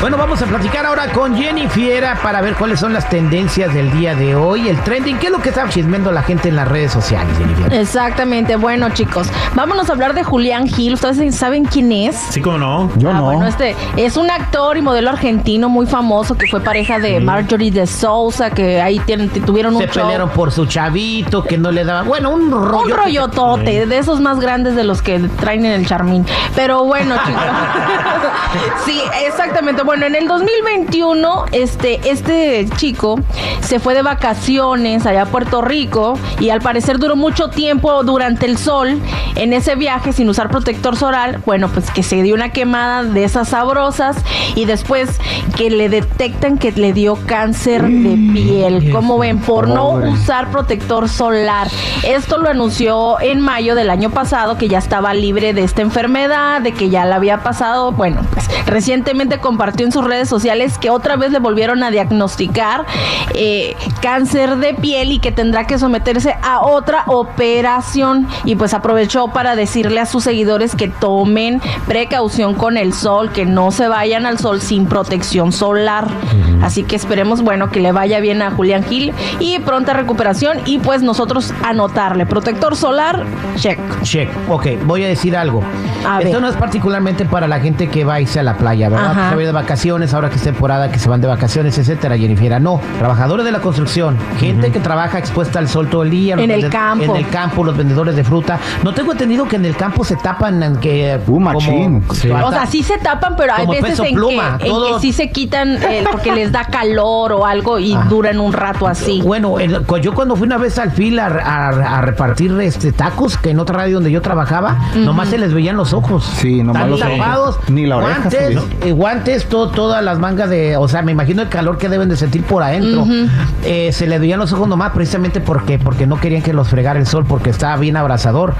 Bueno, vamos a platicar ahora con Jenny Fiera para ver cuáles son las tendencias del día de hoy, el trending, qué es lo que está chismeando la gente en las redes sociales, Jenny Fiera. Exactamente, bueno chicos, vámonos a hablar de Julián Gil, ¿ustedes saben quién es? Sí, como no. Yo Ah, no. Bueno, este es un actor y modelo argentino muy famoso que fue pareja de Marjorie de Sousa, que ahí tienen- tuvieron un Se show. pelearon por su chavito que no le daba, bueno, un rollo. Un rollotote, de esos más grandes de los que traen en el charmín. Pero bueno, chicos. sí, exactamente. Bueno, en el 2021, este, este chico se fue de vacaciones allá a Puerto Rico y al parecer duró mucho tiempo durante el sol en ese viaje sin usar protector solar. Bueno, pues que se dio una quemada de esas sabrosas y después que le detectan que le dio cáncer de piel. ¿Cómo ven? Por no usar protector solar. Esto lo anunció en mayo del año pasado que ya estaba libre de esta enfermedad, de que ya la había pasado. Bueno, pues recientemente compartió en sus redes sociales que otra vez le volvieron a diagnosticar eh, cáncer de piel y que tendrá que someterse a otra operación. Y pues aprovechó para decirle a sus seguidores que tomen precaución con el sol, que no se vayan al sol sin protección solar. Así que esperemos, bueno, que le vaya bien a Julián Gil y pronta recuperación. Y pues nosotros anotarle protector solar, check. Check. Ok, voy a decir algo. A Esto ver. no es particularmente para la gente que va a irse a la playa, ¿verdad? Vacaciones, ahora que es temporada, que se van de vacaciones, etcétera, Jennifer. No, trabajadores de la construcción, gente que trabaja expuesta al sol todo el día. En el campo. En el campo, los vendedores de fruta. No tengo entendido que en el campo se tapan en que... Uh, machín. Sí. O sea, sí se tapan, pero hay veces peso en, pluma, que, en todo- que sí se quitan eh, porque les da calor o algo y Ah. duran un rato así. Bueno, el- yo cuando fui una vez al fil a, a- a repartir este tacos, que en otra radio donde yo trabajaba, nomás se les veían los ojos. Sí, nomás Tan los ojos. Ni la oreja Guantes, eh, guantes to- todas las mangas de... O sea, me imagino el calor que deben de sentir por adentro. Eh, se les veían los ojos nomás precisamente porque, porque no querían que los fregara el sol, porque estaba bien abrasador.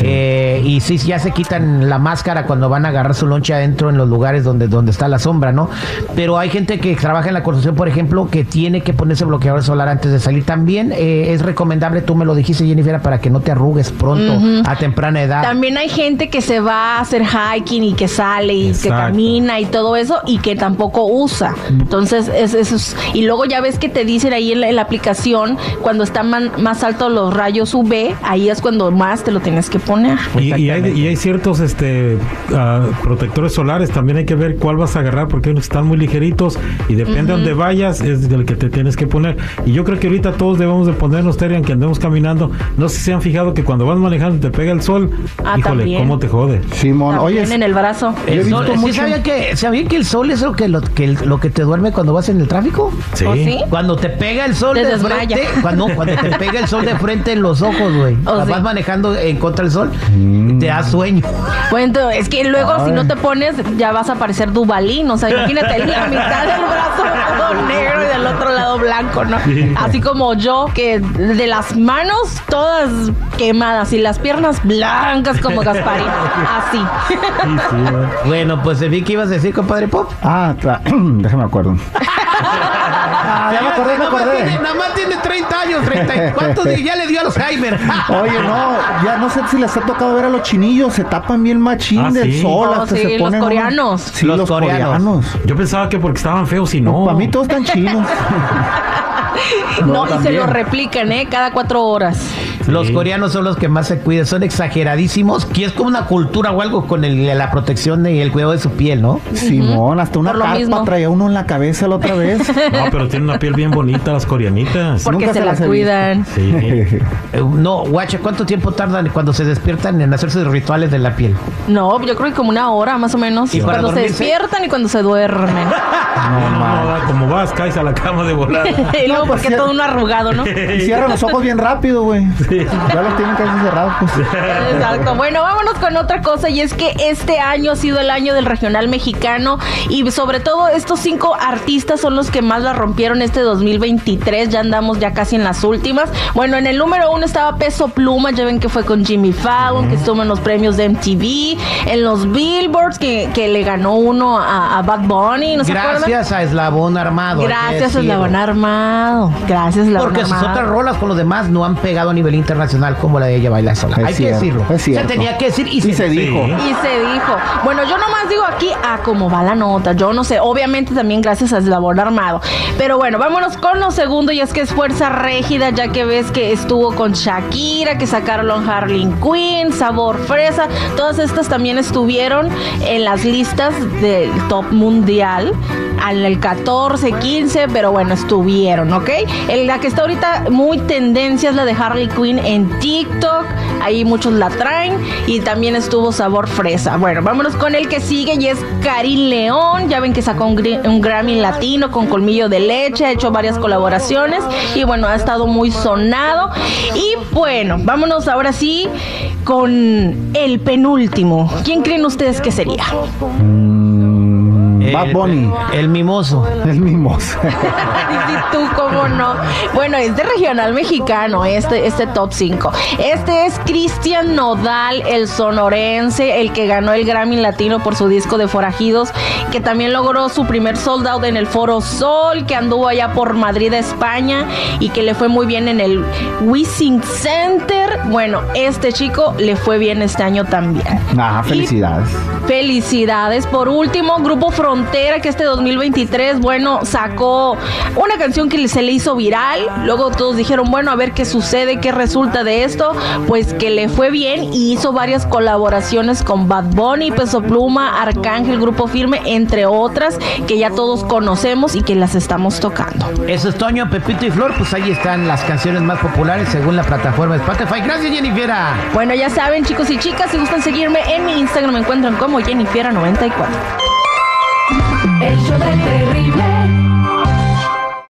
Eh, y sí, ya se quitan la máscara cuando van a agarrar su lonche adentro en los lugares donde, donde está la sombra, ¿no? Pero hay gente que trabaja en la construcción, por ejemplo, que tiene que ponerse bloqueador solar antes de salir. También eh, es recomendable, tú me lo dijiste, Jennifer, para que no te arrugues pronto a temprana edad. También hay gente que se va a hacer hiking y que sale y que camina y todo eso y que tampoco usa. Entonces, es, eso es- y luego ya ves que te dicen ahí en la, en la aplicación, cuando están man- más altos los rayos UV, ahí es cuando más te lo tienes que poner. Y, y hay, y hay ciertos este ah, protectores solares, también hay que ver cuál vas a agarrar porque unos están muy ligeritos y depende de dónde vayas es del que te tienes que poner. Y yo creo que ahorita todos debemos de ponernos, Terry, aunque andemos caminando. No sé si se han fijado que cuando vas manejando y te pega el sol, Ah, híjole, también. cómo te jode. Simón, oye, en el brazo. Yo he El sol, visto ¿sí mucho- sabía que, sabía que el sol es lo que, lo, que, lo que te duerme cuando vas en el tráfico? Sí. ¿O sí? Cuando te pega el sol Te de desmaya. frente, cuando, cuando te pega el sol de frente en los ojos, güey. Oh, vas sí. manejando en contra del sol, te da sueño. Bueno, es que luego si no te pones, ya vas a parecer Dubalín. O sea, imagínate la mitad del brazo todo negro y del otro lado blanco, ¿no? Sí. Así como yo, que de las manos todas quemadas y las piernas blancas como Gasparín. Así. Sí, sí, ¿no? Bueno, pues vi que ibas a decir, compadre Pop. Ah, déjame acuerdo. Ah, ya me acordé, me Nada más acordé. tiene- Nada más tiene 30 años, 30. y- ¿Cuántos ya le dio Alzheimer? Oye, no, ya no sé si les ha tocado ver a los chinillos, se tapan bien machín Ah, del sí. sol, Oh, hasta sí, se los ponen unos- coreanos. Sí, Los los, coreanos. coreanos. Yo pensaba que porque estaban feos y no. Para mí todos están chinos. No, y se lo replican, ¿eh? Cada cuatro horas. Los coreanos son los que más se cuidan, son exageradísimos, que es como una cultura o algo con el- la protección y el cuidado de su piel, ¿no? Simón, hasta una carpa mismo. traía uno en la cabeza la otra vez. No, pero tienen una piel bien bonita las coreanitas. Porque Nunca se se la cuidan. Sí. Eh, no, guacha, ¿cuánto tiempo tardan cuando se despiertan en hacer sus rituales de la piel? No, yo creo que como una hora más o menos. ¿Y cuando se despiertan y cuando se duermen. No, no, no, como vas, caes a la cama de volada. y luego nuevo porque sí. todo uno arrugado, ¿no? Y cierran los ojos bien rápido, güey. Ya los tienen casi cerrados, pues. Exacto. Bueno, vámonos con otra cosa y es que este año ha sido el año del regional mexicano y sobre todo estos cinco artistas son los que más la rompieron este 2023. Ya andamos ya casi en las últimas. Bueno, en el número uno estaba Peso Pluma, ya ven que fue con Jimmy Fallon, que estuvo en los premios de MTV, en los Billboards, que, que le ganó uno a, a Bad Bunny, ¿no se acuerdan? Gracias a Eslabón Armado. Gracias, decirlo. Eslabón Armado. Gracias, Eslabón Porque sus otras rolas con los demás no han pegado a nivel internacional como la de ella baila sola. Es Hay cierto, que decirlo. es cierto. Se tenía que decir y, Y se dijo. Y se dijo. Bueno, yo nomás digo aquí a cómo va la nota. Yo no sé. Obviamente también gracias a Eslabón Armado. Pero bueno, vámonos con lo segundo. Y es que es Fuerza Régida, ya que ves que estuvo con Shakira, que sacaron Harley Quinn, Sabor Fresa. Todas estas también estuvieron en las listas del top mundial. Al el 14, 15, pero bueno, estuvieron, ¿ok? El- la que está ahorita muy tendencia es la de Harley Quinn en TikTok. Ahí muchos la traen. Y también estuvo sabor fresa. Bueno, vámonos con el que sigue y es Karim León. Ya ven que sacó un, un Grammy latino con colmillo de leche. Ha hecho varias colaboraciones. Y bueno, ha estado muy sonado. Y bueno, vámonos ahora sí con el penúltimo. ¿Quién creen ustedes que sería? Bad El- Bunny. El mimoso. El mimoso. Y tú, cómo no. Bueno, es de regional mexicano, este, este top 5. Este es Cristian Nodal, el sonorense, el que ganó el Grammy Latino por su disco de Forajidos, que también logró su primer sold out en el Foro Sol, que anduvo allá por Madrid, España, y que le fue muy bien en el Wissing Center. Bueno, este chico le fue bien este año también. Ajá, Y felicidades. Felicidades. Por último, Grupo Que este 2023, bueno, sacó una canción que se le hizo viral. Luego todos dijeron, bueno, a ver qué sucede, qué resulta de esto. Pues que le fue bien y hizo varias colaboraciones con Bad Bunny, Peso Pluma, Arcángel, Grupo Firme, entre otras, que ya todos conocemos y que las estamos tocando. Eso es Toño, Pepito y Flor. Pues ahí están las canciones más populares según la plataforma Spotify. Gracias, Jennifer. Bueno, ya saben, chicos y chicas, si gustan seguirme en mi Instagram, me encuentran como Jennifiera94. El show del terrible.